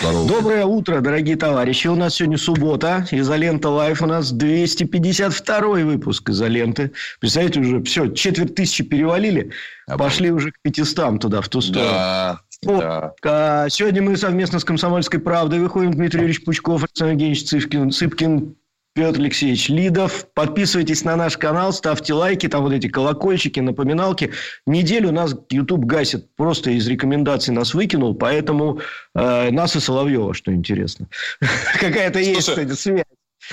Доброе утро, дорогие товарищи. У нас сегодня суббота. Изолента Live. У нас 252 выпуск изоленты. Представляете, уже все, четверть тысячи перевалили. Пошли уже к 500 туда, в ту сторону. Да, О, да. а, Сегодня мы совместно с «Комсомольской правдой» выходим. Дмитрий Юрьевич Пучков, Александр Евгеньевич Цыпкин, Цыпкин, Петр Алексеевич Лидов. Подписывайтесь на наш канал, ставьте лайки, там вот эти колокольчики, напоминалки. Неделю нас YouTube гасит, просто из рекомендаций нас выкинул, поэтому э, нас и Соловьева, что интересно. Какая-то есть, кстати, связь.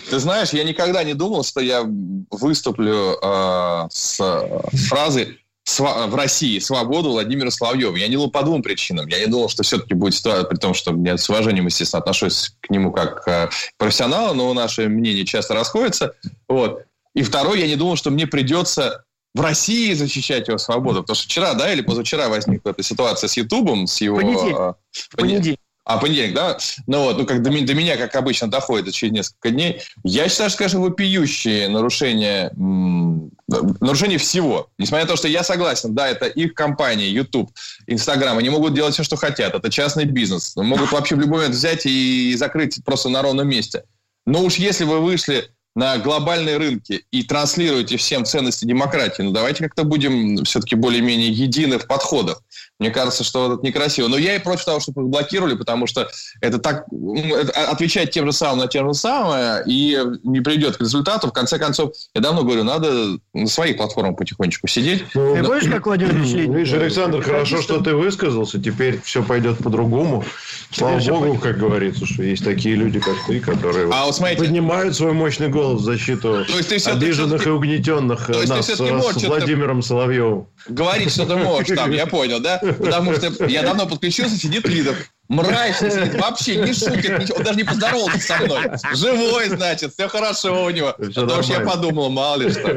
Ты знаешь, я никогда не думал, что я выступлю э, с э, фразой «Сва- в России свободу Владимира Соловьева. Я не думал по двум причинам. Я не думал, что все-таки будет ситуация, при том, что я с уважением, естественно, отношусь к нему как к профессионалу, но наши мнения часто расходятся. Вот. И второй, я не думал, что мне придется в России защищать его свободу. Потому что вчера, да, или позавчера возникла эта ситуация с Ютубом, с его... Понедельник. э, понедельник. А, понедельник, да? Ну вот, ну как до, до меня, как обычно, доходит через несколько дней. Я считаю, что, конечно, вопиющие нарушения, нарушения всего. Несмотря на то, что я согласен, да, это их компания, YouTube, Instagram, они могут делать все, что хотят. Это частный бизнес. Могут вообще в любой момент взять и закрыть просто на ровном месте. Но уж если вы вышли на глобальные рынки и транслируете всем ценности демократии, ну давайте как-то будем все-таки более-менее едины в подходах. Мне кажется, что это некрасиво. Но я и против того, чтобы их блокировали, потому что это так ну, это отвечать тем же самым на тем же самое и не приведет к результату. В конце концов, я давно говорю, надо на своих платформах потихонечку сидеть. Ты помнишь, как Владимир Ильич Ленин? Видишь, Александр, хорошо, что ты высказался. Теперь все пойдет по-другому. Слава богу, как говорится, что есть такие люди, как ты, которые А вот смотрите, поднимают свой мощный голос в защиту То есть ты всё- обиженных ты и угнетенных То есть ты нас можешь с что-то- Владимиром Соловьевым. говорить, что ты можешь там, я понял, да? Потому что я давно подключился, сидит Лидов. Мразь сидит, вообще не шутит, ничего, он даже не поздоровался со мной. Живой, значит, все хорошо у него. Всё Потому что я подумал, мало ли что.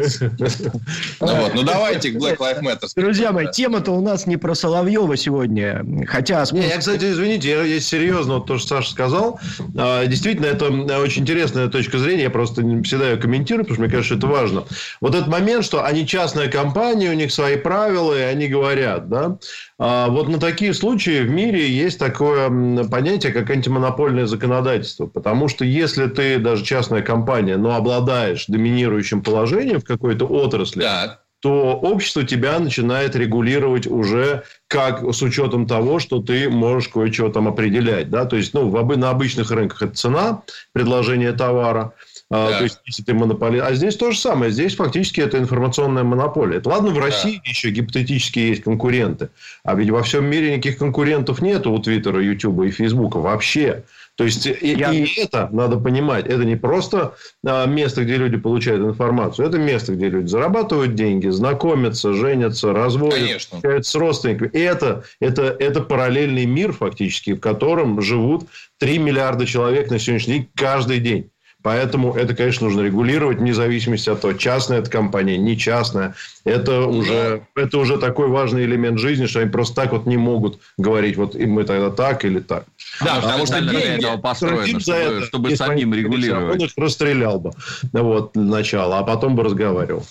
Ну вот, ну давайте к Black Lives Matter. Друзья мои, тема-то у нас не про Соловьева сегодня. Хотя... Не, я, кстати, извините, я, я серьезно, вот то, что Саша сказал. А, Действительно, это э, очень интересная точка зрения. Я просто не всегда ее комментирую, потому что мне кажется, это важно. Вот этот момент, что они частная компания, у них свои правила, и они говорят, да. А Вот на такие случаи в мире есть такое м, понятие, как антимонопольное законодательство. Потому что если ты даже частная компания, но обладаешь доминирующим положением в какой-то отрасли, Да, то общество тебя начинает регулировать уже как с учетом того, что ты можешь кое-чего там определять. Да? То есть, ну, в, на обычных рынках это цена, предложение товара. А, Да. То есть, если ты монополист. А здесь то же самое. Здесь фактически это информационная монополия. Это ладно, в России еще гипотетически есть конкуренты. А ведь во всем мире никаких конкурентов нету у Твиттера, Ютуба и Фейсбука вообще. То есть, и, Я- и это надо понимать. Это не просто а, место, где люди получают информацию. Это место, где люди зарабатывают деньги, знакомятся, женятся, разводят, Конечно. общаются с родственниками. И это, это, это параллельный мир, фактически, в котором живут 3 миллиарда человек на сегодняшний день каждый день. Поэтому это, конечно, нужно регулировать вне зависимости от того, частная эта компания, не частная. Это уже, это уже такой важный элемент жизни, что они просто так вот не могут говорить, вот и мы тогда так или так. да, Оно потому что для построено, чтобы, это, чтобы самим регулировать. Он их расстрелял бы вот, для начала, а потом бы разговаривал.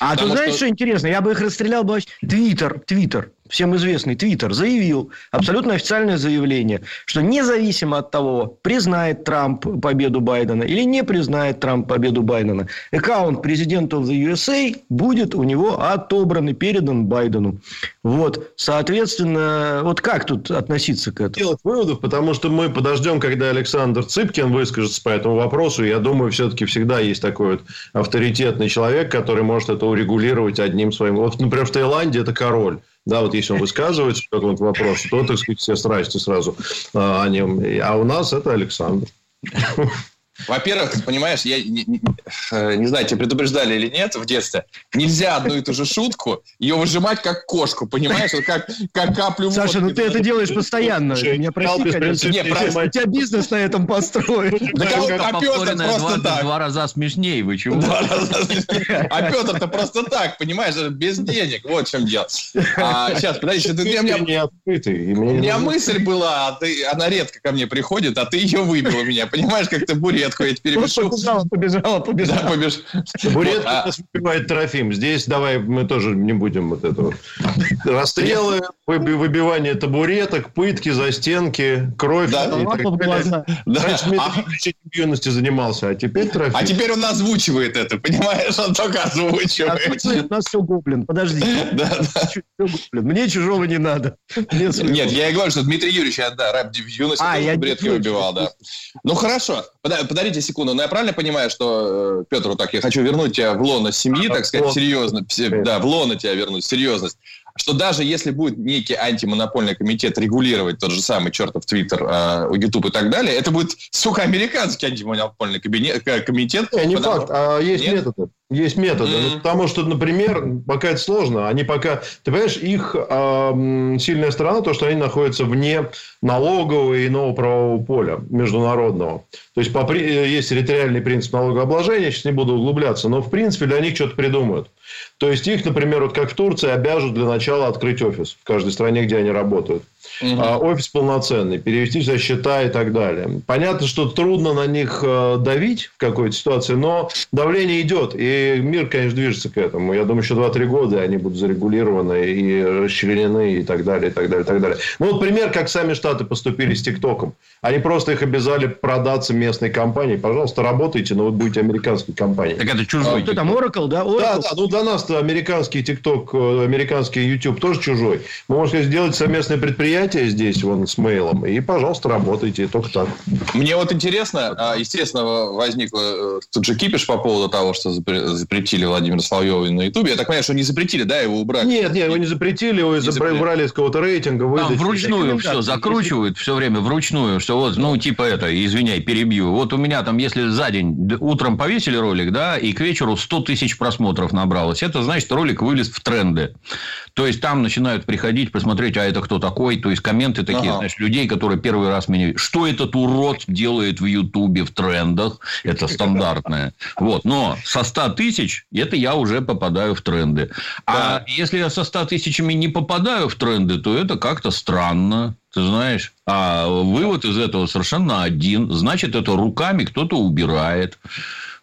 А ты знаешь, что- что... интересно? Я бы их расстрелял бы... Твиттер, Твиттер, всем известный Твиттер, заявил, абсолютно официальное заявление, что независимо от того, признает Трамп победу Байдена или не признает Трамп победу Байдена, аккаунт президента of the USA будет у него отобран и передан Байдену. Вот, соответственно, вот как тут относиться к этому? делать выводов, потому что мы подождем, когда Александр Цыпкин выскажется по этому вопросу. Я думаю, все-таки всегда есть такой вот авторитетный человек, который может это урегулировать одним своим. Вот, например, в Таиланде это король. Да, вот если он высказывается по какому-то вопросу, то, так сказать, все страсти сразу а, о нем. А у нас это Александр. Во-первых, понимаешь, я не, не, э, не знаю, тебя предупреждали или нет в детстве, нельзя одну и ту же шутку ее выжимать как кошку, понимаешь? Вот как, как каплю Саша, ну ты это делаешь постоянно. Меня прости, конечно. Не, просто У тебя бизнес на этом построен. Да кого- а Петр просто два, так. два раза смешнее. Вы чего? Два раза. А Петр-то просто так, понимаешь, без денег. Вот в чем дело. А, сейчас, подожди, ты, ты- у меня, не открытый. и у меня нужно- мысль была, а ты, она редко ко мне приходит, а ты ее выбил у меня. Понимаешь, как ты буретку я теперь Просто пишу. побежала, побежала, Да, побежала. побеж- Табурет Вот, а- нас выпивает Трофим. Здесь давай мы тоже не будем вот этого. Расстрелы, выби- выбивание табуреток, пытки, застенки, кровь. Да. и так далее. Да. Раньше А- юности занимался, а теперь Трофим. А теперь он озвучивает это, понимаешь? Он только озвучивает. У нас все гоблин. Подожди. Да, да. Мне чужого не надо. Нет, я и говорю, что Дмитрий Юрьевич, да, рэп в юности А, я табуретки выбивал, да. Ну, хорошо. Подождите секунду. Но я правильно понимаю, что, э, Петр, вот так, я хочу вернуть тебя в лоно семьи, так сказать, Вот. серьезно. Да, в лоно тебя вернуть, серьезность. Что даже если будет некий антимонопольный комитет регулировать тот же самый чертов Твиттер, э, YouTube и так далее, это будет, сука, американский антимонопольный кабинет- э, комитет. Не, не потому- факт, а есть Нет? методы. Есть методы. Мгм. Ну, потому что, например, пока это сложно, они пока... Ты понимаешь, их ам, сильная сторона, то, что они находятся вне налогового и иного правового поля международного. То есть, по, э, есть территориальный принцип налогообложения, сейчас не буду углубляться, но, в принципе, для них что-то придумают. То есть, их, например, вот как в Турции, обяжут для начала открыть офис в каждой стране, где они работают. А, офис полноценный, перевести все счета и так далее. Понятно, что трудно на них э, давить в какой-то ситуации, но давление идет, и мир, конечно, движется к этому. Я думаю, еще 2-3 года и они будут зарегулированы и расчленены и так далее, и так далее, и так далее. Ну, вот пример, как сами Штаты поступили с ТикТоком. Они просто их обязали продаться местной компании. Пожалуйста, работайте, но вы будете американской компанией. Так это чужой. Кто там, Oracle, да? Да, Oracle? да, ну для нас-то американский ТикТок, э, американский YouTube тоже чужой. Мы можем сказать, сделать совместное предприятие здесь, вон, с мейлом, и, пожалуйста, работайте, только так. Мне вот интересно, а, естественно, возник э, тут же кипиш по поводу того, что запре- запретили Владимира Соловьева на Ютубе. Я так понимаю, что не запретили, да, его убрали? Нет, нет, его не запретили, его Не запретили. убрали из какого-то рейтинга, Там вручную все закручивают все время вручную, что вот, ну, типа это, извиняй, перебью. Вот у меня там, если за день утром повесили ролик, да, и к вечеру 100 тысяч просмотров набралось, это значит, ролик вылез в тренды. То есть, там начинают приходить, посмотреть, а это кто такой, то есть, комменты такие, Ага. знаешь, людей, которые первый раз меня видят. Что этот урод делает в Ютубе, в трендах? Это стандартное. Вот, но со 100 тысяч, это я уже попадаю в тренды. А если я со 100 тысячами не попадаю в тренды, то это как-то странно. Ты знаешь, а вывод из этого совершенно один. Значит, это руками кто-то убирает.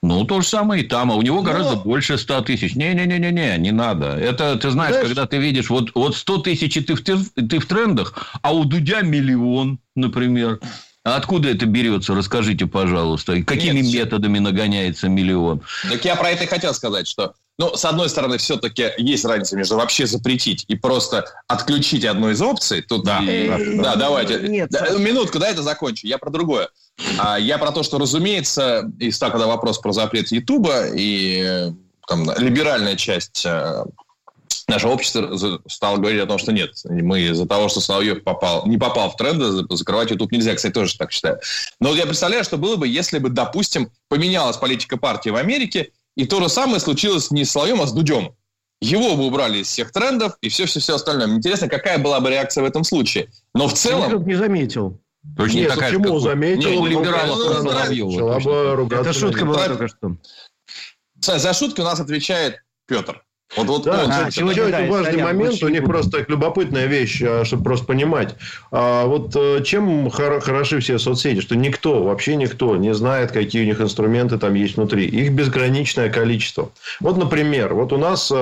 Ну, то же самое и там. А у него гораздо больше 100 тысяч. Не-не-не-не, не надо. Это, ты знаешь, Знаешь- когда ты видишь, вот, вот 100 тысяч, и ты в, ты в трендах, а у Дудя миллион, например. А откуда это берется? Расскажите, пожалуйста. И какими Нет, методами нагоняется миллион? Так я про это и хотел сказать, что, ну, с одной стороны, все-таки есть разница между вообще запретить и просто отключить одну из опций. Тут Да. Э, да, давайте. нет, Да, Саша. минутку, да, это закончу. Я про другое. А, я про то, что, разумеется, и стал когда вопрос про запрет Ютуба, и э, там либеральная часть э, нашего общества стала говорить о том, что нет, мы из-за того, что Соловьев попал, не попал в тренды, за- закрывать YouTube нельзя. Кстати, тоже так считаю. Но я представляю, что было бы, если бы, допустим, поменялась политика партии в Америке, и то же самое случилось не с Соловьем, а с Дудем. Его бы убрали из всех трендов и все-все-все остальное. Мне Интересно, какая была бы реакция в этом случае. Но в Я целом... тут не заметил. Точно не Нет, такая, почему? как Заметил. Не, у ну, либералов ну, ну, Соловьева, Это шутка была только что. За, за шутки у нас отвечает Петр. Вот, вот Да, он а, сегодня- Еще да, один важный сорян, момент, очень у них просто так любопытная вещь, а, чтобы просто понимать. А, Вот э, чем хор- хороши все соцсети, что никто, вообще никто не знает, какие у них инструменты там есть внутри. Их безграничное количество. Вот, например, вот у нас э,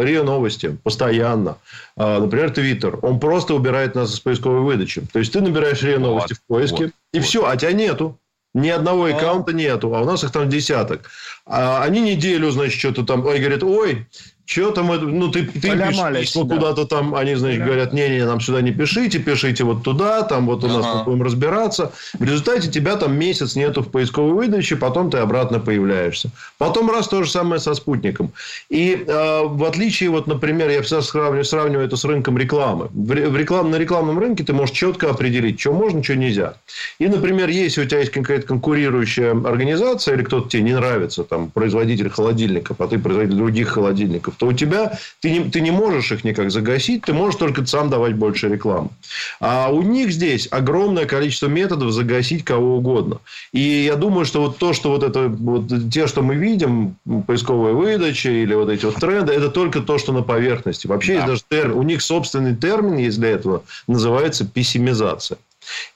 РИА Новости постоянно, а, например, Твиттер, он просто убирает нас из поисковой выдачи. То есть, ты набираешь РИА Новости в поиске, вот, и вот. все, а тебя нету. Ни одного А. аккаунта нету, а у нас их там десяток. А они неделю, значит, что-то там... Ой, говорят, ой, Что там, ну, ты, ты пишешь да. куда-то там, они, значит, говорят, не-не, нам сюда не пишите, пишите вот туда, там вот у нас ага. будем разбираться. В результате тебя там месяц нету в поисковой выдаче, потом ты обратно появляешься. Потом раз то же самое со спутником. И э, в отличие, вот, например, я всегда сравниваю, сравниваю это с рынком рекламы. В, в реклам, на рекламном рынке ты можешь четко определить, что можно, что нельзя. И, например, если у тебя есть какая-то конкурирующая организация, или кто-то тебе не нравится, там, производитель холодильников, а ты производитель других холодильников, то у тебя ты не, ты не можешь их никак загасить, ты можешь только сам давать больше рекламы. А у них здесь огромное количество методов загасить кого угодно. И я думаю, что вот то, что вот это вот те, что мы видим, поисковая выдача или вот эти вот тренды, это только то, что на поверхности. Вообще да. есть даже термин, у них собственный термин есть для этого, называется пессимизация.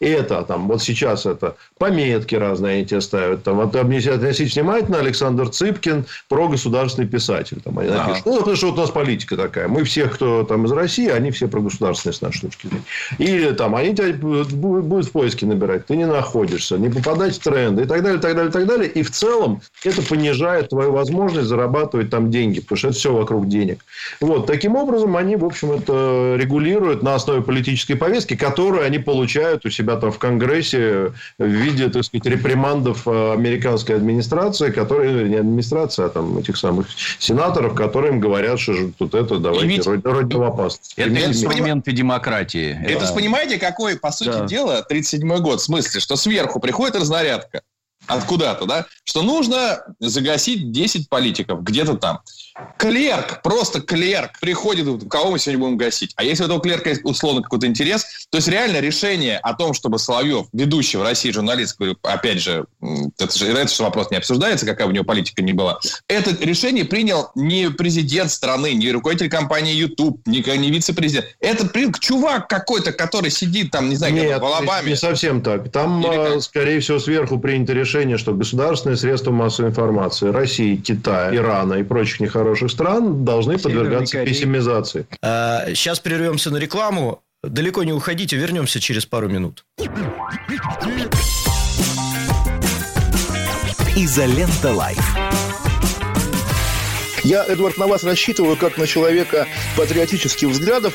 И это там, вот сейчас это пометки разные эти ставят. Там, вот, относитесь внимательно, Александр Цыпкин, про государственный писатель. Там, они напишут. Ну, потому что вот у нас политика такая. Мы всех, кто там из России, они все про государственные с нашей точки зрения. Или там, они тебя будут в поиске набирать, ты не находишься, не попадать в тренды и так далее, так далее, так далее. И в целом это понижает твою возможность зарабатывать там деньги, потому что это все вокруг денег. Вот, таким образом, они, в общем, это регулируют на основе политической повестки, которую они получают у себя там в Конгрессе в виде, так сказать, репримандов э, американской администрации, которые, ну, не администрация, а там этих самых сенаторов, которые им говорят, что тут это давайте ведь... родину опасность. Это инструменты демократии. Это, это понимаете, какой, по сути да. дела, 37-й год, в смысле, что сверху приходит разнарядка, откуда-то, да, что нужно загасить 10 политиков где-то там. Клерк, просто клерк приходит, кого мы сегодня будем гасить. А если у этого клерка есть условно какой-то интерес, то есть реально решение о том, чтобы Соловьев, ведущий в России журналист, опять же, это же этот вопрос не обсуждается, какая у него политика не была, это решение принял не президент страны, не руководитель компании YouTube, не, не вице-президент. Это принял чувак какой-то, который сидит там, не знаю, Нет, в Алабаме. не совсем так. Там, Или скорее всего, сверху принято решение, что государственные средства массовой информации России, Китая, Ирана и прочих нехороших хороших стран должны подвергаться пессимизации. сейчас а, прервемся на рекламу. Далеко не уходите, вернемся через пару минут. Изолента Live. Я, Эдвард, на вас рассчитываю как на человека патриотических взглядов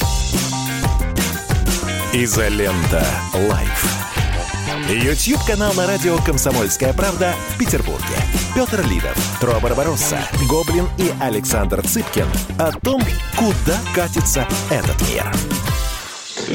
Изолента. Live. YouTube-канал на радио «Комсомольская правда» в Петербурге. Петр Лидов, Тро Барбаросса, Гоблин и Александр Цыпкин о том, куда катится этот мир.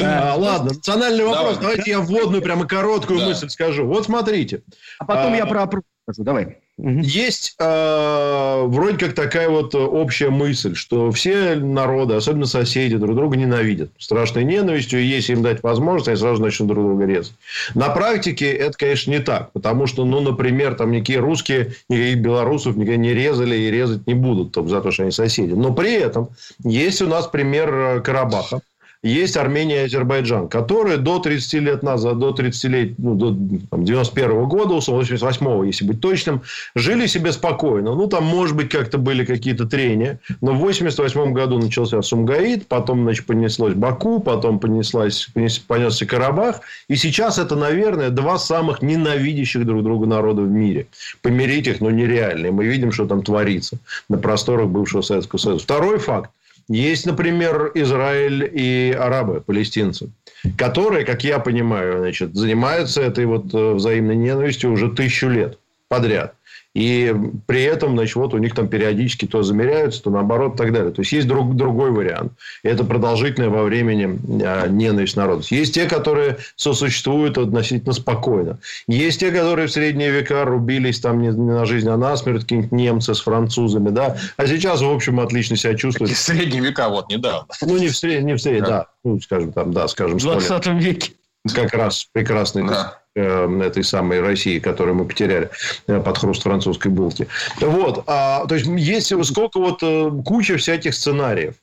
А, ладно, национальный вопрос. Давай. Давайте я вводную, прямо короткую да. мысль скажу. Вот смотрите. А потом а, я про скажу. Давай. Есть э, вроде как такая вот общая мысль, что все народы, особенно соседи, друг друга ненавидят. Страшной ненавистью, и если им дать возможность, они сразу начнут друг друга резать. На практике это, конечно, не так. Потому что, ну, например, там никакие русские, никаких белорусов никогда не резали и резать не будут только за то, что они соседи. Но при этом есть у нас пример э, Карабаха есть Армения и Азербайджан, которые до 30 лет назад, до 30 лет, ну, до там, 91 года, 88 если быть точным, жили себе спокойно. Ну, там, может быть, как-то были какие-то трения. Но в 88 году начался Сумгаид, потом, значит, понеслось Баку, потом понеслась, понес, понесся Карабах. И сейчас это, наверное, два самых ненавидящих друг друга народа в мире. Помирить их, ну, нереально. И мы видим, что там творится на просторах бывшего Советского Союза. Второй факт. Есть, например, Израиль и арабы, палестинцы, которые, как я понимаю, значит, занимаются этой вот э, взаимной ненавистью уже тысячу лет подряд. И при этом, значит, вот у них там периодически то замеряются, то наоборот, и так далее. То есть, есть друг, другой вариант. Это продолжительная во времени а, ненависть народа. Есть те, которые сосуществуют относительно спокойно. Есть те, которые в средние века рубились там не, не на жизнь, а на смерть, какие-нибудь немцы с французами, да. А сейчас, в общем, отлично себя чувствуют. В средние века, вот, недавно. Ну, не в средние, не в средние, да. да. Ну, скажем, там, да, скажем, В 20 веке. Как раз прекрасный. Да. Э, этой самой России, которую мы потеряли э, под хруст французской булки. Вот. А, то есть, есть сколько вот э, куча всяких сценариев.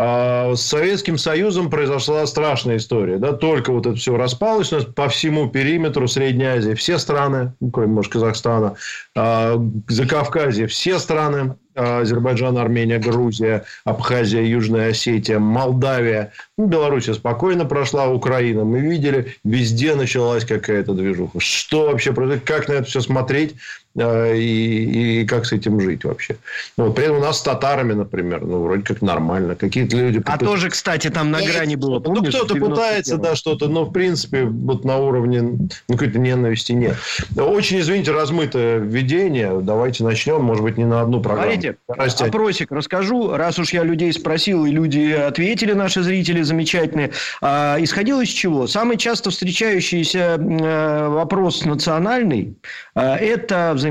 А с Советским Союзом произошла страшная история. Да? Только вот это все распалось у нас по всему периметру Средней Азии. Все страны, ну, кроме, может, Казахстана, а, Закавказье, все страны, Азербайджан, Армения, Грузия, Абхазия, Южная Осетия, Молдавия. Ну, Белоруссия спокойно прошла, Украина. Мы видели, везде началась какая-то движуха. Что вообще происходит? Как на это все смотреть? А, и, и как с этим жить вообще. Ну, вот, при этом у нас с татарами, например, ну, вроде как нормально. Какие-то люди... А тоже, кстати, там на грани было, ну, помнишь? Ну, кто-то пытается, да, что-то, но, в принципе, вот на уровне ну, какой-то ненависти нет. Очень, извините, размытое введение. Давайте начнем, может быть, не на одну программу. Смотрите, Растять. опросик расскажу. Раз уж я людей спросил, и люди ответили, наши зрители замечательные. А, исходил из чего? Самый часто встречающийся э, вопрос национальный а, – это взаимодействие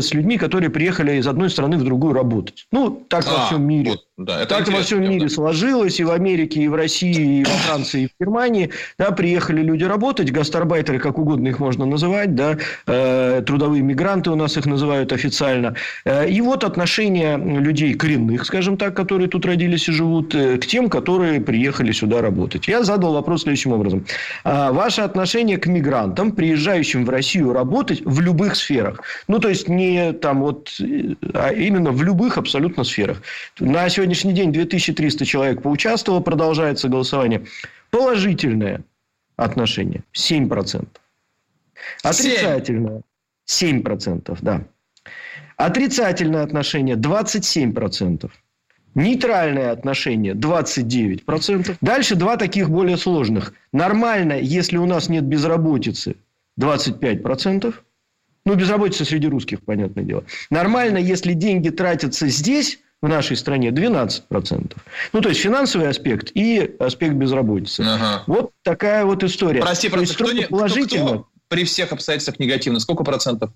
с людьми, которые приехали из одной страны в другую работать. Ну, так а, во всем мире. Вот, да, это так во всем мире да. сложилось. И в Америке, и в России, и во Франции, и в Германии. Да, приехали люди работать, гастарбайтеры, как угодно их можно называть, да, э, трудовые мигранты у нас их называют официально. Э, и вот отношение людей коренных, скажем так, которые тут родились и живут, э, к тем, которые приехали сюда работать. Я задал вопрос следующим образом. А ваше отношение к мигрантам, приезжающим в Россию работать в любых сферах? Ну, то есть, не там вот, а именно в любых абсолютно сферах. На сегодняшний день 2300 человек поучаствовало, продолжается голосование. Положительное отношение 7%. Отрицательное 7%, да. Отрицательное отношение 27%. Нейтральное отношение 29%. Дальше два таких более сложных. Нормально, если у нас нет безработицы 25%. Ну, безработица среди русских, понятное дело. Нормально, если деньги тратятся здесь, в нашей стране 12%. Ну, то есть, финансовый аспект и аспект безработицы. Ага. Вот такая вот история. Прости, просто кто, не, положительно... кто, кто при всех обстоятельствах негативно? Сколько процентов?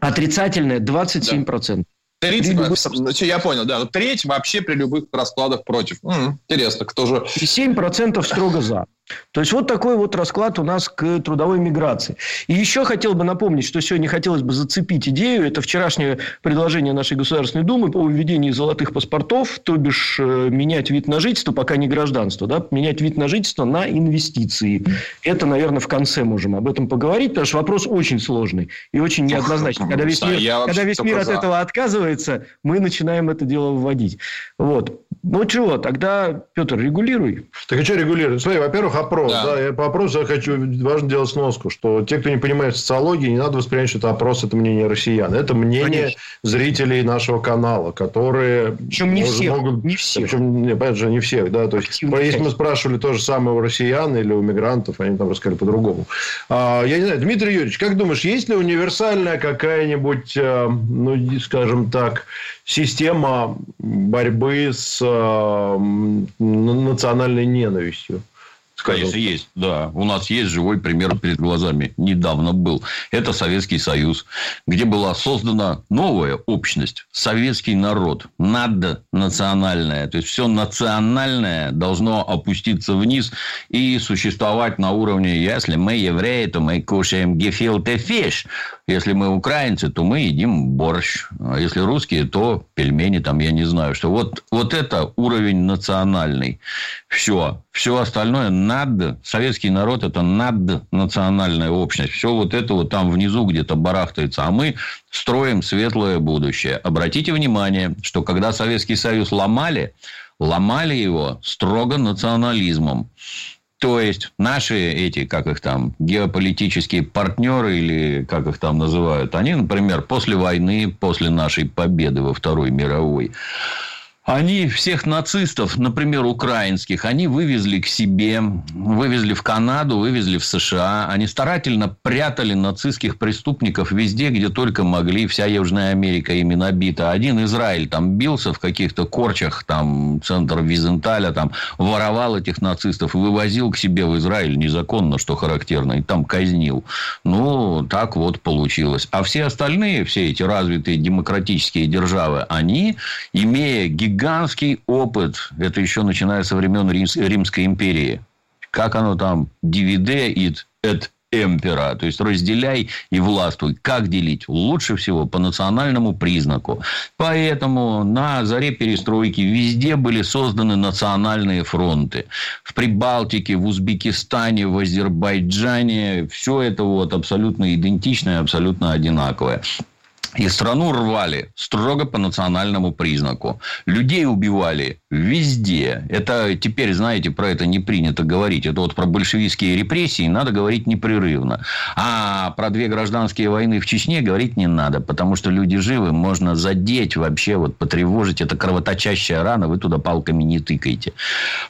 Отрицательное 27%. Да. Треть, любых... я понял, да. Треть вообще при любых раскладах против. М-м, интересно, кто же... И 7% строго за. То есть, вот такой вот расклад у нас к трудовой миграции. И еще хотел бы напомнить, что сегодня хотелось бы зацепить идею. Это вчерашнее предложение нашей Государственной Думы по введению золотых паспортов, то бишь э, менять вид на жительство, пока не гражданство, да, менять вид на жительство на инвестиции. Это, наверное, в конце можем об этом поговорить, потому что вопрос очень сложный и очень неоднозначный. Когда весь мир, когда весь мир от этого отказывается, мы начинаем это дело вводить. Вот. Ну, чего, тогда, Петр, регулируй. Так а что регулируй? Смотри, во-первых, опрос. Да. да, я по опросу я хочу, важно делать сноску, что те, кто не понимает социологии, не надо воспринимать, что это опрос, это мнение россиян. Это мнение Конечно. зрителей нашего канала, которые... Причем не всех. Могут... Не всех. Причем, не, понятно же, не всех. Да? То есть, Активно если мы спрашивали то же самое у россиян или у мигрантов, они там рассказали по-другому. А, я не знаю, Дмитрий Юрьевич, как думаешь, есть ли универсальная какая-нибудь, э, ну, скажем так, система борьбы с э, национальной ненавистью? Конечно, есть. Да, у нас есть живой пример перед глазами. Недавно был. Это Советский Союз, где была создана новая общность. Советский народ. Наднациональное. То есть, все национальное должно опуститься вниз и существовать на уровне, если мы евреи, то мы кушаем гефилте фиш. Если мы украинцы, то мы едим борщ. А если русские, то пельмени, там, я не знаю, что. Вот, вот это уровень национальный. Все. Все остальное над... Советский народ – это наднациональная общность. Все вот это вот там внизу где-то барахтается. А мы строим светлое будущее. Обратите внимание, что когда Советский Союз ломали, ломали его строго национализмом. То есть, наши эти, как их там, геополитические партнеры, или как их там называют, они, например, после войны, после нашей победы во Второй мировой, они всех нацистов, например, украинских, они вывезли к себе, вывезли в Канаду, вывезли в США. Они старательно прятали нацистских преступников везде, где только могли. Вся Южная Америка ими набита. Один Израиль там бился в каких-то корчах, там, центр Визенталя, там, воровал этих нацистов и вывозил к себе в Израиль незаконно, что характерно, и там казнил. Ну, так вот получилось. А все остальные, все эти развитые демократические державы, они, имея гигантские гигантский опыт. Это еще начиная со времен Римской империи. Как оно там? Дивиде ит эт эмпера, то есть разделяй и властвуй. Как делить? Лучше всего по национальному признаку. Поэтому на заре перестройки везде были созданы национальные фронты. В Прибалтике, в Узбекистане, в Азербайджане все это вот абсолютно идентичное, абсолютно одинаковое. И страну рвали строго по национальному признаку. Людей убивали везде. Это теперь, знаете, про это не принято говорить. Это вот про большевистские репрессии надо говорить непрерывно. А про две гражданские войны в Чечне говорить не надо. Потому что люди живы, можно задеть вообще, вот потревожить. Это кровоточащая рана, вы туда палками не тыкаете.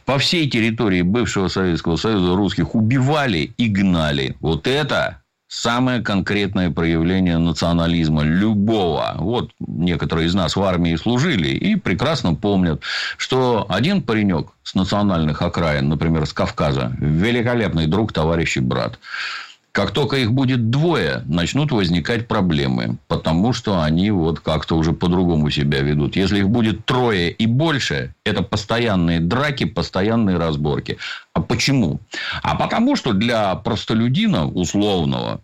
По всей территории бывшего Советского Союза русских убивали и гнали. Вот это самое конкретное проявление национализма любого. Вот некоторые из нас в армии служили и прекрасно помнят, что один паренек с национальных окраин, например, с Кавказа, великолепный друг, товарищ и брат. Как только их будет двое, начнут возникать проблемы, потому что они вот как-то уже по-другому себя ведут. Если их будет трое и больше, это постоянные драки, постоянные разборки. А почему? А потому что для простолюдина условного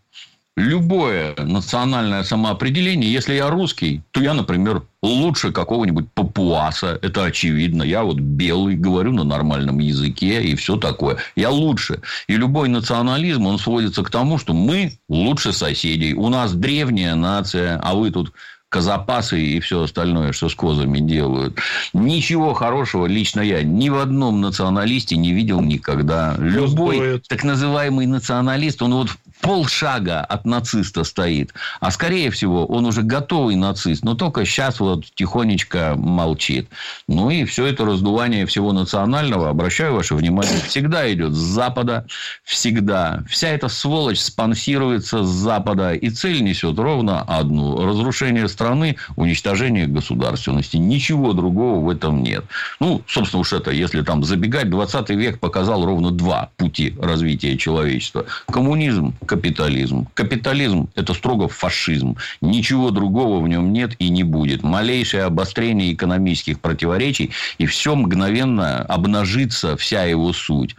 любое национальное самоопределение, если я русский, то я, например, лучше какого-нибудь папуаса, это очевидно. Я вот белый, говорю на нормальном языке и все такое. Я лучше. И любой национализм, он сводится к тому, что мы лучше соседей. У нас древняя нация, а вы тут казапасы и все остальное, что с козами делают. Ничего хорошего лично я ни в одном националисте не видел никогда. Любой так называемый националист, он вот полшага от нациста стоит. А скорее всего, он уже готовый нацист, но только сейчас вот тихонечко молчит. Ну и все это раздувание всего национального, обращаю ваше внимание, всегда идет с Запада. Всегда. Вся эта сволочь спонсируется с Запада. И цель несет ровно одну. Разрушение страны, уничтожение государственности. Ничего другого в этом нет. Ну, собственно, уж это, если там забегать, 20 век показал ровно два пути развития человечества. Коммунизм, капитализм. Капитализм – это строго фашизм. Ничего другого в нем нет и не будет. Малейшее обострение экономических противоречий, и все мгновенно обнажится вся его суть.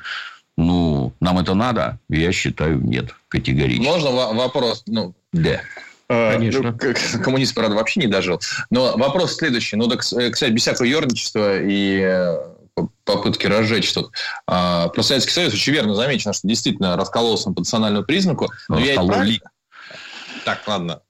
Ну, нам это надо? Я считаю, нет, категорически. Можно вопрос? Ну, да. А, Конечно. Ну, коммунист, правда, вообще не дожил. Но вопрос следующий. Ну, так, э, кстати, без всякого ерничества и э, попытки разжечь тут. А, про Советский Союз очень верно замечено, что действительно раскололся по национальному признаку. Но я правильно... Так, ладно.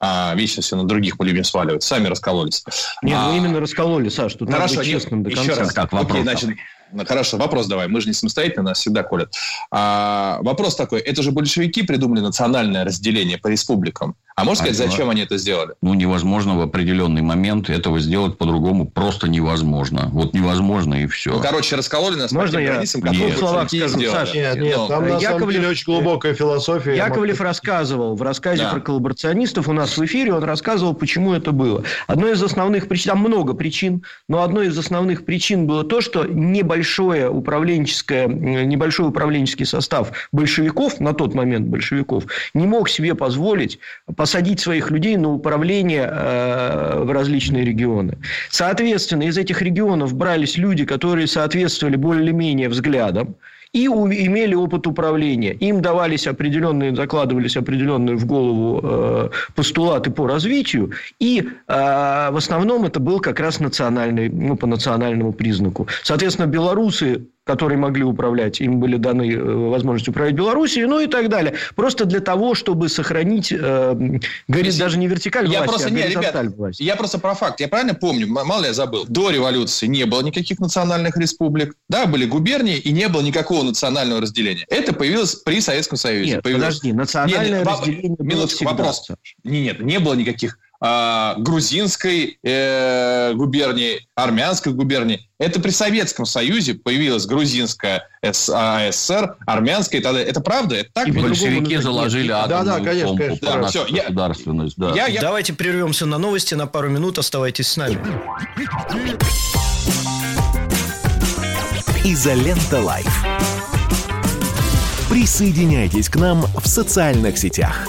А, вечно все на других мы любим сваливать. Сами раскололись. Нет, а... мы именно раскололи, Саш. Тут Хорошо, надо быть честным до конца. Еще раз. Так, вопрос. Окей, значит, ну, хорошо, вопрос давай. Мы же не самостоятельно, нас всегда колят. А, вопрос такой. Это же большевики придумали национальное разделение по республикам. А можешь сказать, а, зачем они это сделали? Ну, невозможно в определенный момент этого сделать по-другому. Просто невозможно. Вот невозможно и все. Ну, короче, раскололи нас Можно по я границам, нет. в словах скажу, Саша? Нет, нет, там на Яковлев, самом деле очень глубокая философия. Яковлев рассказывал в рассказе да. про коллаборационистов у нас в эфире, он рассказывал, почему это было. Одной из основных причин, там много причин, но одной из основных причин было то, что небольшое управленческое, небольшой управленческий состав большевиков, на тот момент большевиков, не мог себе позволить посадить своих людей на управление э, в различные регионы. Соответственно, из этих регионов брались люди, которые соответствовали более-менее взглядам и имели опыт управления. Им давались определенные, закладывались определенные в голову э, постулаты по развитию, и э, в основном это был как раз национальный, ну, по национальному признаку. Соответственно, белорусы которые могли управлять, им были даны э, возможности управлять Белоруссией, ну и так далее. Просто для того, чтобы сохранить, э, говорит, даже не вертикаль я власти, просто, а не, ребят, власти. Я просто про факт. Я правильно помню, мало ли я забыл, до революции не было никаких национальных республик. Да, были губернии, и не было никакого национального разделения. Это появилось при Советском Союзе. Нет, появилось... подожди, национальное нет, разделение было минутку, всегда. Вопрос. Нет, не было никаких а, грузинской э, губернии, армянской губернии. Это при Советском Союзе появилась грузинская СССР, армянская и так далее. Это правда? Это так? И большевики заложили атомную да, да, конечно, конечно, да, все, государственность. Я, да. Я, я... Давайте прервемся на новости на пару минут. Оставайтесь с нами. Изолента Live. Присоединяйтесь к нам в социальных сетях.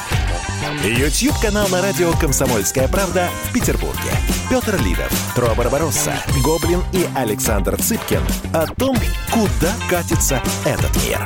YouTube-канал на радио «Комсомольская правда» в Петербурге. Петр Лидов, Тро Барбаросса, Гоблин и Александр Цыпкин о том, куда катится этот мир.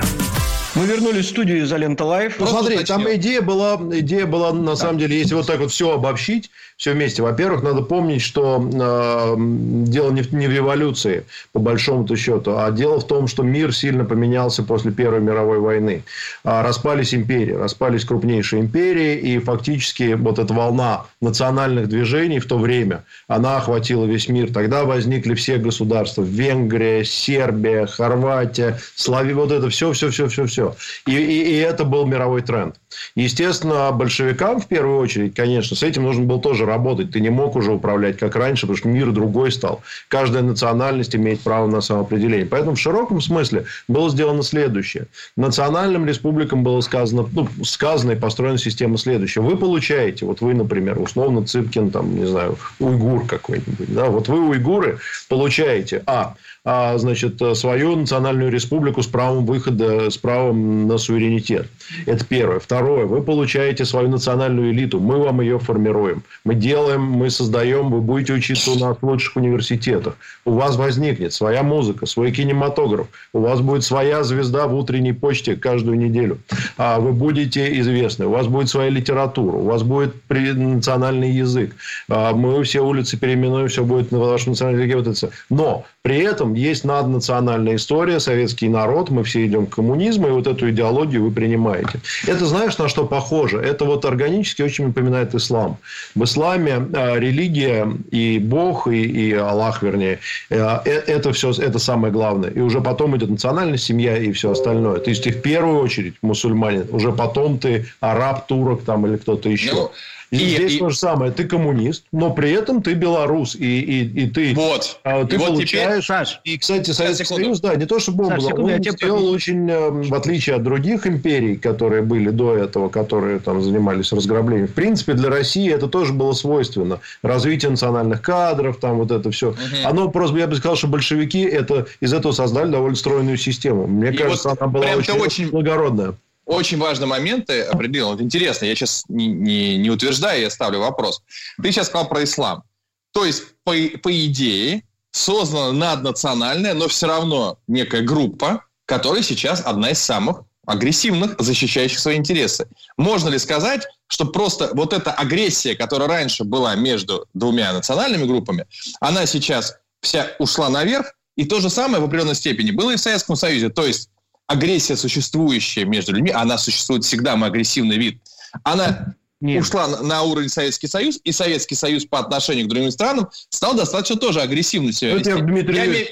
Мы вернулись в студию «Изолента Live». Ну, смотри, там идея была, идея была, на да. самом деле, если вот так вот все обобщить, все вместе. Во-первых, надо помнить, что э, дело не в, не в революции, по большому-то счету, а дело в том, что мир сильно поменялся после Первой мировой войны. А, распались империи, распались крупнейшие империи, и фактически вот эта волна национальных движений в то время, она охватила весь мир. Тогда возникли все государства. Венгрия, Сербия, Хорватия, Славия, вот это все, все, все, все, все. И, и, и это был мировой тренд. Естественно, большевикам в первую очередь, конечно, с этим нужно было тоже работать. Ты не мог уже управлять как раньше, потому что мир другой стал. Каждая национальность имеет право на самоопределение. Поэтому в широком смысле было сделано следующее. Национальным республикам было сказано, ну, сказано и построена система следующая. Вы получаете, вот вы, например, условно Цыпкин, там, не знаю, уйгур какой-нибудь. Да? Вот вы, уйгуры, получаете, а, значит, свою национальную республику с правом выхода, с правом на суверенитет. Это первое. Второе. Вы получаете свою национальную элиту. Мы вам ее формируем. Мы делаем, мы создаем. Вы будете учиться у нас в лучших университетах. У вас возникнет своя музыка, свой кинематограф. У вас будет своя звезда в утренней почте каждую неделю. А вы будете известны. У вас будет своя литература. У вас будет национальный язык. А мы все улицы переименуем. Все будет на вашем национальном языке. Вот это. Но при этом есть наднациональная история, советский народ, мы все идем к коммунизму, и вот эту идеологию вы принимаете. Это знаешь, на что похоже? Это вот органически очень напоминает ислам. В исламе э, религия и Бог, и, и Аллах, вернее, э, э, это все, это самое главное. И уже потом идет национальная семья и все остальное. То есть, ты в первую очередь мусульманин, уже потом ты араб, турок там или кто-то еще. Ну, и, и здесь и... то же самое. Ты коммунист, но при этом ты белорус. И, и, и ты, вот. А, ты и получаешь... Вот теперь, И, кстати, Советский Союз, да, не то, чтобы он, был, он сделал очень, э, в отличие от других империй, которые были до этого, которые там занимались разграблением. В принципе, для России это тоже было свойственно. Развитие национальных кадров, там вот это все. Угу. Оно просто, я бы сказал, что большевики это, из этого создали довольно стройную систему. Мне и кажется, вот она была очень, очень благородная очень важные моменты определил. Вот интересно, я сейчас не, не, не утверждаю, я ставлю вопрос. Ты сейчас сказал про ислам. То есть, по, по идее, создана наднациональная, но все равно некая группа, которая сейчас одна из самых агрессивных, защищающих свои интересы. Можно ли сказать, что просто вот эта агрессия, которая раньше была между двумя национальными группами, она сейчас вся ушла наверх, и то же самое в определенной степени было и в Советском Союзе. То есть агрессия, существующая между людьми, она существует всегда, мы агрессивный вид, она нет. ушла на уровень Советский Союз, и Советский Союз по отношению к другим странам стал достаточно тоже агрессивным себя вести. Дмитрий я, име...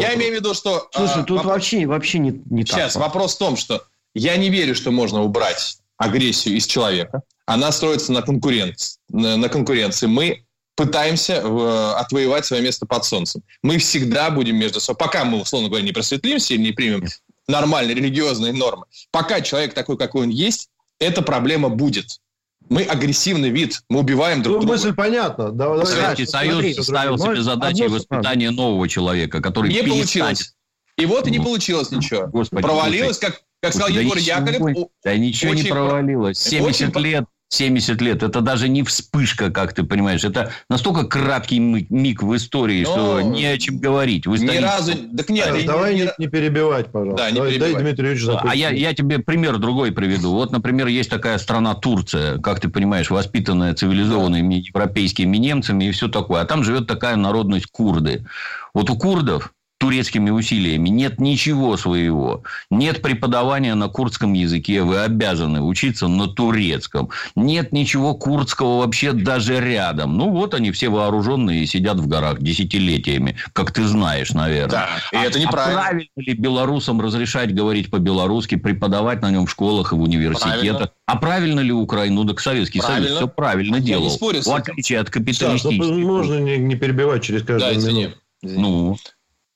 я имею в виду, что... Слушай, а, тут вопрос... вообще, вообще не, не Сейчас, так. вопрос в том, что я не верю, что можно убрать агрессию из человека. Она строится на конкуренции. На конкуренции. Мы пытаемся э, отвоевать свое место под солнцем. Мы всегда будем между собой, пока мы, условно говоря, не просветлимся или не примем нормальные религиозные нормы. Пока человек такой, какой он есть, эта проблема будет. Мы агрессивный вид, мы убиваем друг ну, друга. мысль понятна. Да, Советский Союз смотри, ставил себе задачей воспитания нового человека, который не получилось. И вот и не получилось ничего. Господи, Провалилось, как, как сказал Егор Яковлев. Да ничего не провалилось. 70 лет 70 лет. Это даже не вспышка, как ты понимаешь. Это настолько краткий миг в истории, Но... что не о чем говорить. В ни разу... Так нет, не, давай не, не перебивать, пожалуйста. Да, не давай, перебивай. дай Дмитрий Ильич А я, я тебе пример другой приведу. Вот, например, есть такая страна Турция, как ты понимаешь, воспитанная цивилизованными европейскими немцами и все такое. А там живет такая народность курды. Вот у курдов турецкими усилиями. Нет ничего своего. Нет преподавания на курдском языке. Вы обязаны учиться на турецком. Нет ничего курдского вообще даже рядом. Ну, вот они все вооруженные и сидят в горах десятилетиями, как ты знаешь, наверное. Да, и а, это неправильно. А правильно ли белорусам разрешать говорить по-белорусски, преподавать на нем в школах и в университетах? Правильно. А правильно ли Украину? Так Советский правильно. Союз все правильно Я делал. Не спорю, в отличие от капиталистических. Можно не, не перебивать через каждую да, минуту. Ну,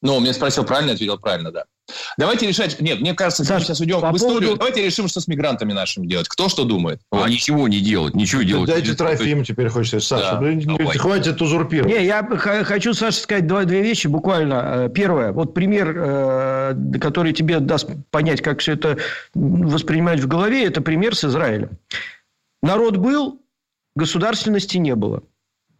Ну, меня спросил, правильно ответил, правильно, да. Давайте решать... Нет, мне кажется, Саш, сейчас уйдем по в историю. Поводу... Давайте решим, что с мигрантами нашими делать. Кто что думает. А вот. ничего не делать, ничего делать. Дайте Трофим теперь хочется, Саша. Да, хватит узурпировать. Не, я хочу, Саша, сказать два, две вещи буквально. Э, первое. Вот пример, э, который тебе даст понять, как все это воспринимать в голове, это пример с Израилем. Народ был, государственности не было.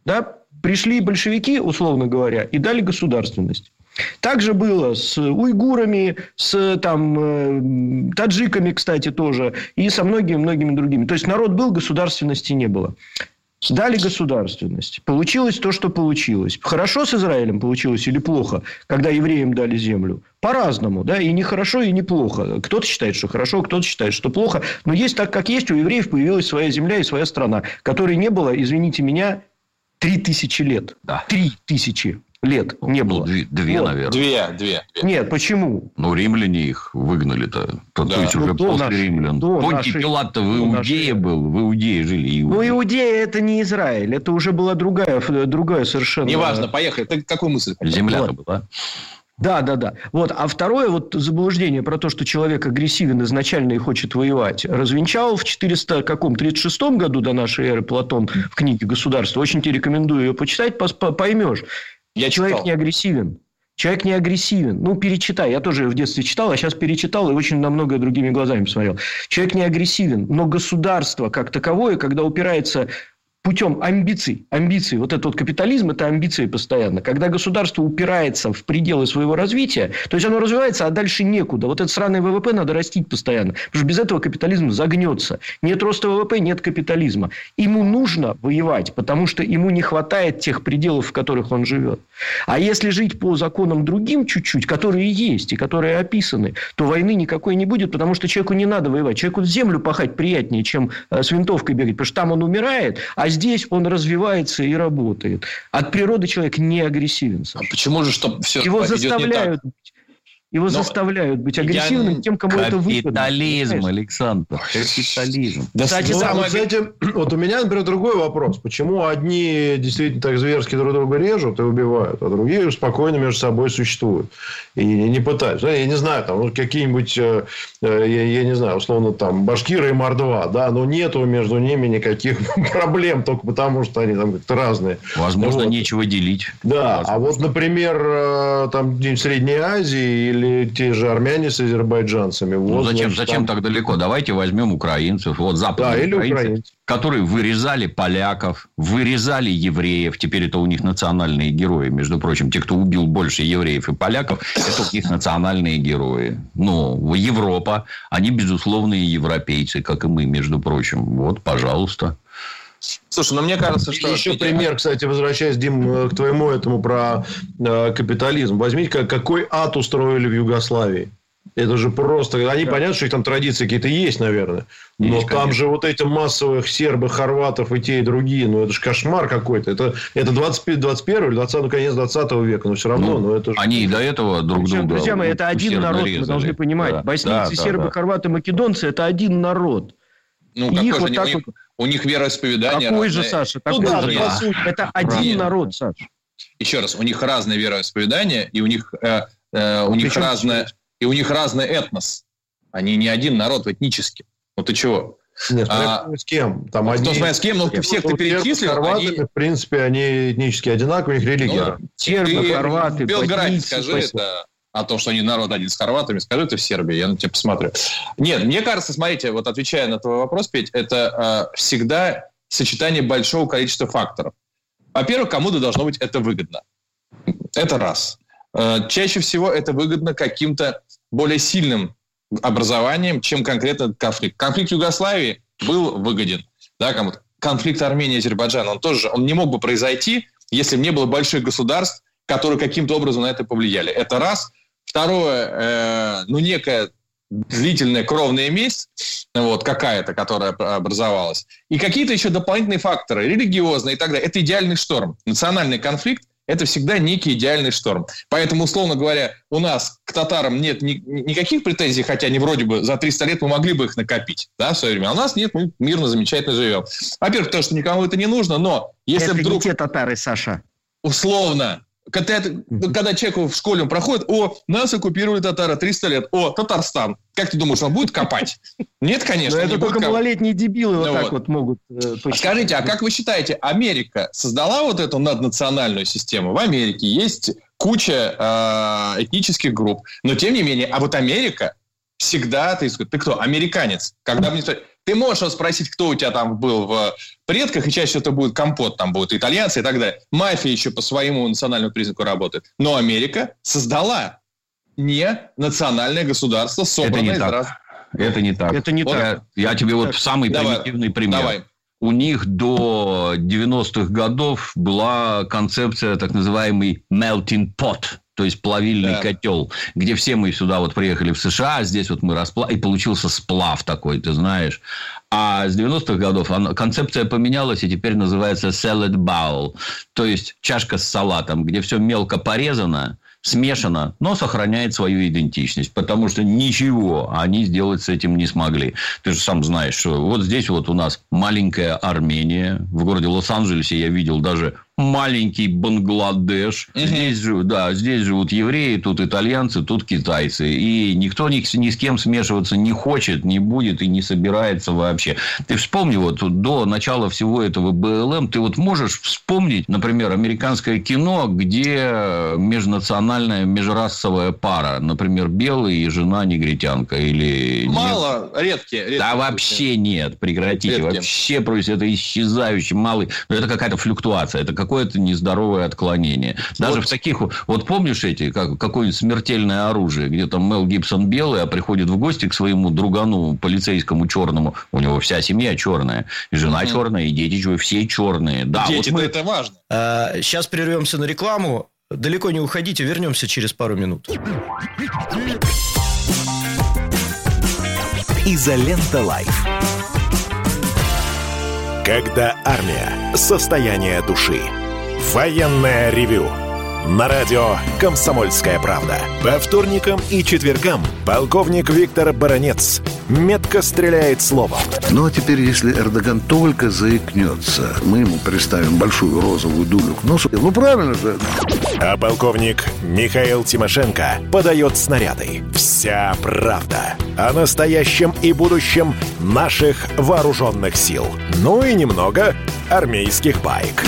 Да? Пришли большевики, условно говоря, и дали государственность. Так же было с уйгурами, с там, э, таджиками, кстати, тоже, и со многими-многими другими. То есть, народ был, государственности не было. Сдали государственность. Получилось то, что получилось. Хорошо с Израилем получилось или плохо, когда евреям дали землю? По-разному. Да? И не хорошо, и не плохо. Кто-то считает, что хорошо, кто-то считает, что плохо. Но есть так, как есть. У евреев появилась своя земля и своя страна, которой не было, извините меня, три тысячи лет. Три тысячи лет не ну, было. Две, две вот. наверное. Две, две. Нет, почему? Ну, римляне их выгнали-то. То, да. то есть, уже ну, после наши, римлян. Понтий наши, Пилат-то в Иудее наши... был. В Иудее жили. Иудеи. Ну, Иудея это не Израиль. Это уже была другая, другая совершенно... Неважно, поехали. Ты какую мысль? Земля-то вот. была. Да, да, да. Вот. А второе вот заблуждение про то, что человек агрессивен изначально и хочет воевать, развенчал в 400 каком 36 году до нашей эры Платон в книге «Государство». Очень тебе рекомендую ее почитать, поймешь. Я Человек читал. не агрессивен. Человек не агрессивен. Ну, перечитай. Я тоже в детстве читал, а сейчас перечитал и очень на многое другими глазами посмотрел. Человек не агрессивен. Но государство как таковое, когда упирается путем амбиций. Амбиции. Вот этот вот капитализм – это амбиции постоянно. Когда государство упирается в пределы своего развития, то есть оно развивается, а дальше некуда. Вот этот сраный ВВП надо растить постоянно. Потому что без этого капитализм загнется. Нет роста ВВП, нет капитализма. Ему нужно воевать, потому что ему не хватает тех пределов, в которых он живет. А если жить по законам другим чуть-чуть, которые есть и которые описаны, то войны никакой не будет, потому что человеку не надо воевать. Человеку землю пахать приятнее, чем э, с винтовкой бегать, потому что там он умирает, а здесь он развивается и работает. От природы человек не агрессивен. Саша. А почему же, что все Его заставляют его Но заставляют быть агрессивным я... тем, кому это выгодно. Капитализм, Александр. Капитализм. Да, Кстати, ну, самое... вот, этим, вот у меня, например, другой вопрос. Почему одни действительно так зверски друг друга режут и убивают, а другие спокойно между собой существуют и не пытаются? Я не знаю, там ну, какие-нибудь, э, э, я, я не знаю, условно, там, башкиры и мордва, да, но нету между ними никаких проблем, только потому, что они там как-то разные. Возможно, вот. нечего делить. Да, Возможно. а вот, например, э, там, в Средней Азии или или те же армяне с азербайджанцами. Вот, ну, зачем, значит, зачем там... так далеко? Давайте возьмем украинцев. Вот западные да, или украинцы, украинцы, которые вырезали поляков, вырезали евреев. Теперь это у них национальные герои. Между прочим, те, кто убил больше евреев и поляков, это у них национальные герои. Ну, Европа, они безусловные европейцы, как и мы, между прочим. Вот, пожалуйста. Слушай, ну мне кажется, что... Еще пример, кстати, возвращаясь, Дим, к твоему этому про э, капитализм. Возьмите, как, какой ад устроили в Югославии. Это же просто... Они да. понятно, что их там традиции какие-то есть, наверное. Но есть, там конечно. же вот эти массовых сербы, хорватов и те, и другие. Ну, это же кошмар какой-то. Это, это 20, 21 или 20, ну, конец 20 века. Но все равно. Ну, но это же... Они и до этого друг Причем, друга... Друзья мои, это один народ, нарезали. мы должны понимать. Да. Боснийцы, да, сербы, да. хорваты, македонцы – это один народ. Ну, и их вот так вот... У них вероисповедание Какой разное. же, Саша? Какой ну, да, же? Да. Это один Правильно. народ, Саша. Еще раз, у них разное вероисповедание, и у них, э, э, у них разное, и у них разный этнос. Они не один народ этнически. Ну ты чего? Нет, а, с кем? Там одни... Кто с кем? Ну, всех ты перечислил. Хорваты, они... в принципе, они этнически одинаковые, у них религия. Ну, Сербы, хорваты, В Белграде скажи это о том, что они народ один с хорватами, скажи это в Сербии, я на тебя посмотрю. Нет, мне кажется, смотрите, вот отвечая на твой вопрос, Петь, это э, всегда сочетание большого количества факторов. Во-первых, кому-то должно быть это выгодно. Это раз. Э, чаще всего это выгодно каким-то более сильным образованием, чем конкретно этот конфликт. Конфликт Югославии был выгоден. Да, кому-то. Конфликт Армении и Азербайджана, он тоже он не мог бы произойти, если бы не было больших государств, которые каким-то образом на это повлияли. Это раз. Второе, э, ну, некая длительная кровная месть, вот, какая-то, которая образовалась, и какие-то еще дополнительные факторы, религиозные и так далее. Это идеальный шторм. Национальный конфликт – это всегда некий идеальный шторм. Поэтому, условно говоря, у нас к татарам нет ни, никаких претензий, хотя они вроде бы за 300 лет мы могли бы их накопить да, в свое время. А у нас нет, мы мирно, замечательно живем. Во-первых, потому что никому это не нужно, но если это вдруг... не те татары, Саша. Условно, Когда, когда человек в школе он проходит, о, нас оккупировали татары 300 лет, о, Татарстан. Как ты думаешь, он будет копать? Нет, конечно. Но это только коп... малолетние дебилы вот ну, так вот, вот могут. Э, а скажите, а как вы считаете, Америка создала вот эту наднациональную систему? В Америке есть куча э, этнических групп, но тем не менее, а вот Америка всегда, ты, ты кто, американец. Когда мне ты можешь спросить, кто у тебя там был в предках, и чаще всего это будет компот, там будут итальянцы и так далее. Мафия еще по своему национальному признаку работает. Но Америка создала не национальное государство, собранное это не так. Это не так. Это не вот. так. Я, я тебе вот самый давай, примитивный пример. Давай. У них до 90-х годов была концепция так называемый melting pot то есть плавильный да. котел, где все мы сюда вот приехали в США, здесь вот мы расплав... и получился сплав такой, ты знаешь. А с 90-х годов она... концепция поменялась и теперь называется salad bowl, то есть чашка с салатом, где все мелко порезано, смешано, но сохраняет свою идентичность, потому что ничего они сделать с этим не смогли. Ты же сам знаешь, что вот здесь вот у нас маленькая Армения, в городе Лос-Анджелесе я видел даже маленький Бангладеш. Угу. Здесь, да, здесь живут евреи, тут итальянцы, тут китайцы. И никто ни, ни с кем смешиваться не хочет, не будет и не собирается вообще. Ты вспомни, вот до начала всего этого БЛМ, ты вот можешь вспомнить, например, американское кино, где межнациональная, межрасовая пара, например, белый и жена негритянка или... Мало, нет? редкие. редкие да вообще нет, прекратите. Редкие. Вообще просто это исчезающий малый. Это какая-то флюктуация, это какое-то нездоровое отклонение. Даже вот. в таких... Вот помнишь эти, как, какое-нибудь смертельное оружие, где там Мел Гибсон белый, а приходит в гости к своему другану полицейскому черному. У него вся семья черная. И жена угу. черная, и дети все черные. Да, дети вот мы... это важно. А, сейчас прервемся на рекламу. Далеко не уходите, вернемся через пару минут. Изолента Live. Когда армия. Состояние души. Военное ревю на радио «Комсомольская правда». По вторникам и четвергам полковник Виктор Баранец метко стреляет словом. Ну, а теперь, если Эрдоган только заикнется, мы ему представим большую розовую дулю к носу. Ну, правильно же. А полковник Михаил Тимошенко подает снаряды. Вся правда о настоящем и будущем наших вооруженных сил. Ну и немного армейских байк.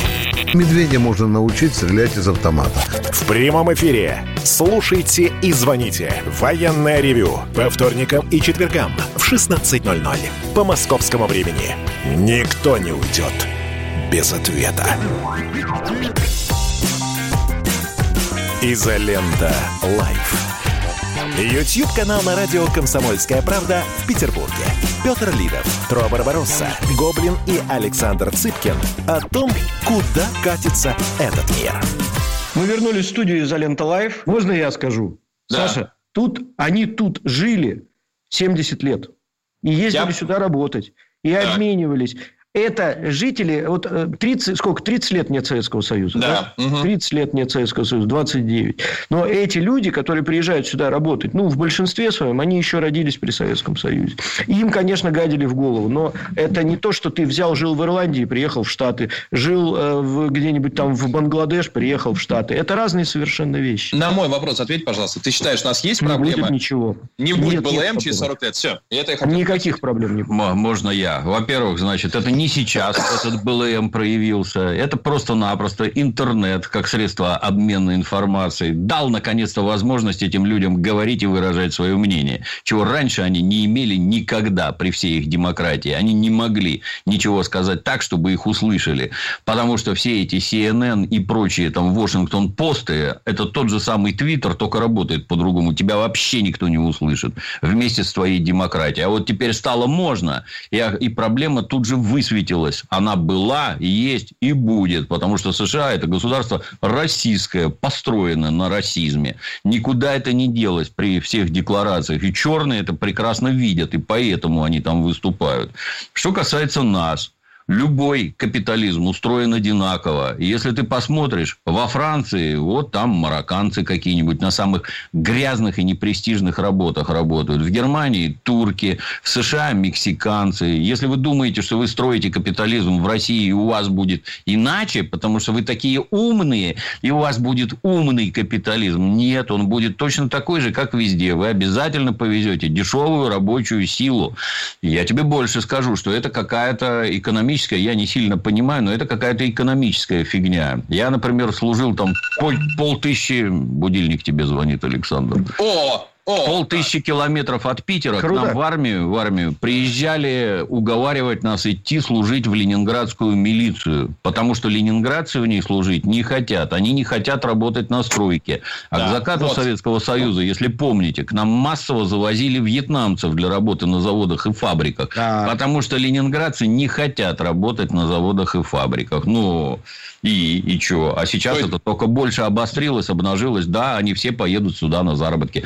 Медведя можно научить стрелять из автомата. В прямом эфире. Слушайте и звоните. Военное ревю. По вторникам и четвергам в 16.00. По московскому времени. Никто не уйдет без ответа. Изолента. Live. YouTube-канал на радио «Комсомольская правда» в Петербурге. Петр Лидов, Тро Барбаросса, Гоблин и Александр Цыпкин о том, куда катится этот мир. Мы вернулись в студию «Изолента Live». Можно я скажу? Да. Саша, тут, они тут жили 70 лет. И ездили я... сюда работать. И да. обменивались это жители, вот 30, э, сколько, 30 лет нет Советского Союза, да? да? Угу. 30 лет нет Советского Союза, 29. Но эти люди, которые приезжают сюда работать, ну, в большинстве своем, они еще родились при Советском Союзе. им, конечно, гадили в голову, но это не то, что ты взял, жил в Ирландии, приехал в Штаты, жил э, где-нибудь там в Бангладеш, приехал в Штаты. Это разные совершенно вещи. На мой вопрос ответь, пожалуйста. Ты считаешь, у нас есть проблема? Не будет ничего. Не будет БЛМ через 40 лет. Все. Это я Никаких проблем не будет. Можно я. Во-первых, значит, это не сейчас этот БЛМ проявился. Это просто-напросто интернет, как средство обмена информацией, дал, наконец-то, возможность этим людям говорить и выражать свое мнение. Чего раньше они не имели никогда при всей их демократии. Они не могли ничего сказать так, чтобы их услышали. Потому что все эти CNN и прочие там Вашингтон-посты, это тот же самый Твиттер, только работает по-другому. Тебя вообще никто не услышит вместе с твоей демократией. А вот теперь стало можно, и, и проблема тут же высветилась случилось. Она была, есть и будет. Потому что США – это государство российское, построенное на расизме. Никуда это не делось при всех декларациях. И черные это прекрасно видят. И поэтому они там выступают. Что касается нас. Любой капитализм устроен одинаково. Если ты посмотришь, во Франции, вот там марокканцы какие-нибудь на самых грязных и непрестижных работах работают. В Германии турки, в США мексиканцы. Если вы думаете, что вы строите капитализм в России, и у вас будет иначе, потому что вы такие умные, и у вас будет умный капитализм. Нет, он будет точно такой же, как везде. Вы обязательно повезете дешевую рабочую силу. Я тебе больше скажу, что это какая-то экономическая экономическая, я не сильно понимаю, но это какая-то экономическая фигня. Я, например, служил там пол, полтысячи... Будильник тебе звонит, Александр. О, Полтысячи километров от Питера Круто. к нам в армию, в армию приезжали уговаривать нас идти служить в ленинградскую милицию. Потому что ленинградцы в ней служить не хотят. Они не хотят работать на стройке. А да, к закату вот. Советского Союза, если помните, к нам массово завозили вьетнамцев для работы на заводах и фабриках. Да. Потому что ленинградцы не хотят работать на заводах и фабриках. Ну, и, и что? А сейчас Ой. это только больше обострилось, обнажилось. Да, они все поедут сюда на заработки.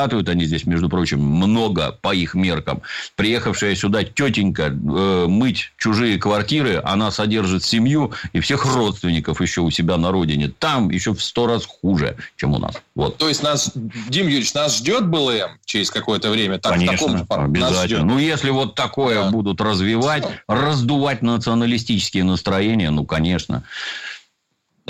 Зарабатывают они здесь, между прочим, много по их меркам. Приехавшая сюда тетенька э, мыть чужие квартиры, она содержит семью и всех родственников еще у себя на родине. Там еще в сто раз хуже, чем у нас. Вот. То есть, нас, Дим Юрьевич, нас ждет БЛМ через какое-то время? Так, Конечно, таком, обязательно. Ну, если вот такое да. будут развивать, раздувать националистические настроения, ну, конечно.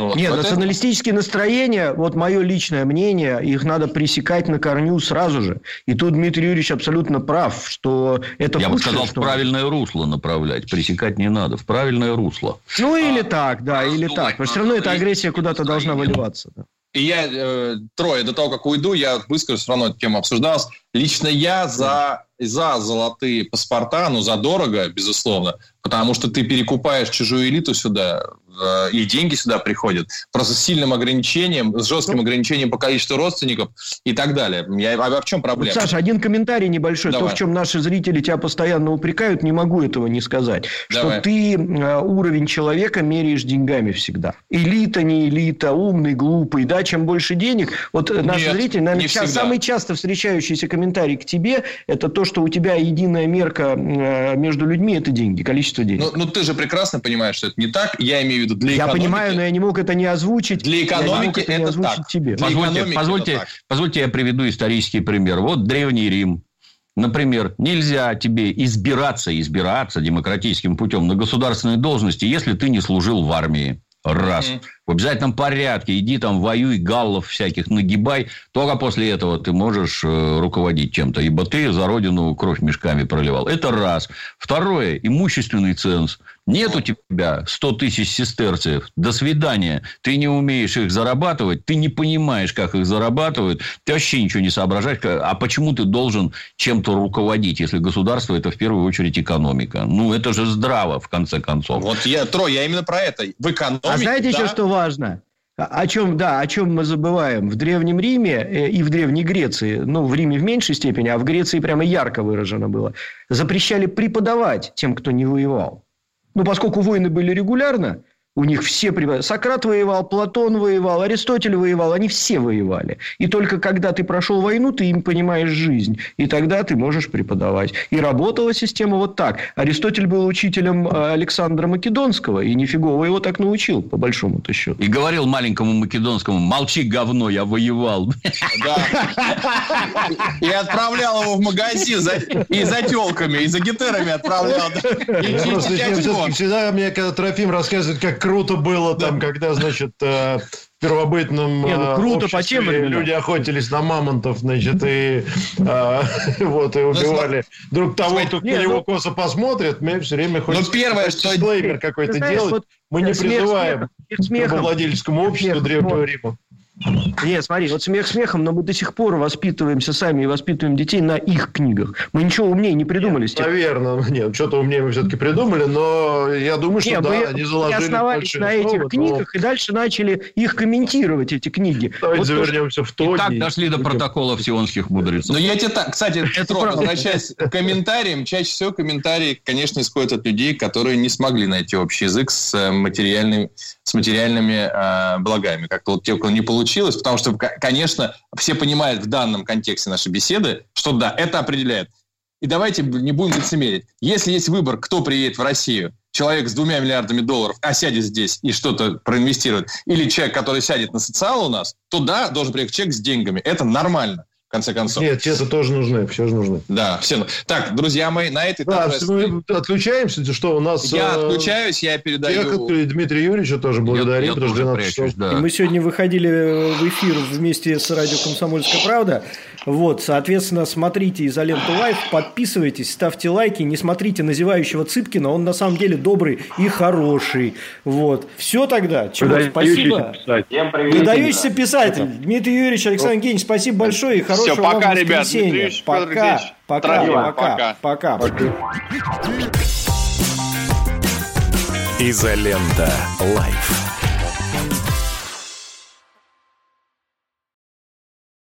Вот. Нет, вот националистические это... настроения, вот мое личное мнение, их надо пресекать на корню сразу же. И тут Дмитрий Юрьевич абсолютно прав, что это Я худшее, бы сказал, что... в правильное русло направлять. Пресекать не надо, в правильное русло. Ну, или а, так, да, или так. Что все равно эта агрессия куда-то должна выливаться. Да. И я, э, Трое, до того, как уйду, я выскажу, все равно эта тема обсуждалась. Лично я за, за золотые паспорта, ну, за дорого, безусловно, потому что ты перекупаешь чужую элиту сюда, и деньги сюда приходят, просто с сильным ограничением, с жестким ну, ограничением по количеству родственников и так далее. Я, а, а в чем проблема? Вот, Саша, один комментарий небольшой. Давай. То, в чем наши зрители тебя постоянно упрекают, не могу этого не сказать. Давай. Что ты э, уровень человека меряешь деньгами всегда. Элита, не элита, умный, глупый. Да, чем больше денег. Вот Нет, наши зрители, наверное, сейчас, самый часто встречающийся комментарий к тебе, это то, что у тебя единая мерка э, между людьми, это деньги, количество денег. Ну, ну ты же прекрасно понимаешь, что это не так. Я имею в виду для экономики. Я понимаю, но я не мог это не озвучить. Для экономики это, это так. Тебе. Позвольте, позвольте, так. позвольте я приведу исторический пример. Вот Древний Рим. Например, нельзя тебе избираться, избираться демократическим путем на государственной должности, если ты не служил в армии. Раз. Mm-hmm. В обязательном порядке. Иди там, воюй, галлов всяких нагибай. Только после этого ты можешь э, руководить чем-то. Ибо ты за родину кровь мешками проливал. Это раз. Второе. Имущественный ценз. Нет у тебя 100 тысяч сестерцев. До свидания. Ты не умеешь их зарабатывать. Ты не понимаешь, как их зарабатывают. Ты вообще ничего не соображаешь. А почему ты должен чем-то руководить, если государство это в первую очередь экономика? Ну, это же здраво, в конце концов. Вот я, Трой, я именно про это. В экономике, А знаете да? еще, что важно? О чем, да, о чем мы забываем? В Древнем Риме э, и в Древней Греции, ну, в Риме в меньшей степени, а в Греции прямо ярко выражено было, запрещали преподавать тем, кто не воевал. Ну, поскольку войны были регулярно, у них все... Сократ воевал, Платон воевал, Аристотель воевал. Они все воевали. И только когда ты прошел войну, ты им понимаешь жизнь. И тогда ты можешь преподавать. И работала система вот так. Аристотель был учителем э, Александра Македонского. И нифигово его так научил, по большому-то счету. И говорил маленькому Македонскому, молчи, говно, я воевал. И отправлял его в магазин и за телками, и за гитарами отправлял. Всегда мне, когда Трофим рассказывает, как круто было там, когда, значит, э, в первобытном Не, ну, круто по тем люди охотились на мамонтов, значит, и а, вот и убивали друг того, кто на него ну косо посмотрит. Мне все время хочется ну, первое, что дисклеймер какой-то делать. Мы не призываем к владельческому обществу Древнего Рима. Нет, смотри, вот смех смехом, но мы до сих пор воспитываемся сами и воспитываем детей на их книгах. Мы ничего умнее не придумали. Нет, наверное, нет, что-то умнее мы все-таки придумали, но я думаю, что нет, да, они заложили основались на этих основы, книгах но... и дальше начали их комментировать, эти книги. Давайте вот завернемся в то. И так дошли до протоколов сионских мудрецов. Но я тебе так, кстати, Петро, возвращаясь к комментариям, чаще всего комментарии, конечно, исходят от людей, которые не смогли найти общий язык с э, материальными, с материальными э, благами. Как-то вот те, кто не получил получилось, потому что, конечно, все понимают в данном контексте нашей беседы, что да, это определяет. И давайте не будем лицемерить. Если есть выбор, кто приедет в Россию, человек с двумя миллиардами долларов, а сядет здесь и что-то проинвестирует, или человек, который сядет на социал у нас, то да, должен приехать человек с деньгами. Это нормально в конце концов. Нет, те-то тоже нужны, все же нужны. Да, все. Так, друзья мои, на этой... Да, мы отключаемся, что у нас... Я э, отключаюсь, я передаю... Дмитрия Юрьевича тоже благодарим, потому что 12 часов. Да. Мы сегодня выходили в эфир вместе с радио «Комсомольская правда». Вот, соответственно, смотрите «Изоленту лайф», подписывайтесь, ставьте лайки, не смотрите на зевающего Цыпкина, он на самом деле добрый и хороший. Вот. Все тогда. Чего, спасибо. Выдающийся писатель. Дмитрий Юрьевич, Александр Евгеньевич, спасибо большое и хорошего Все, пока, ребят. Пока, пока, пока, пока, пока. Изолента. Лайф.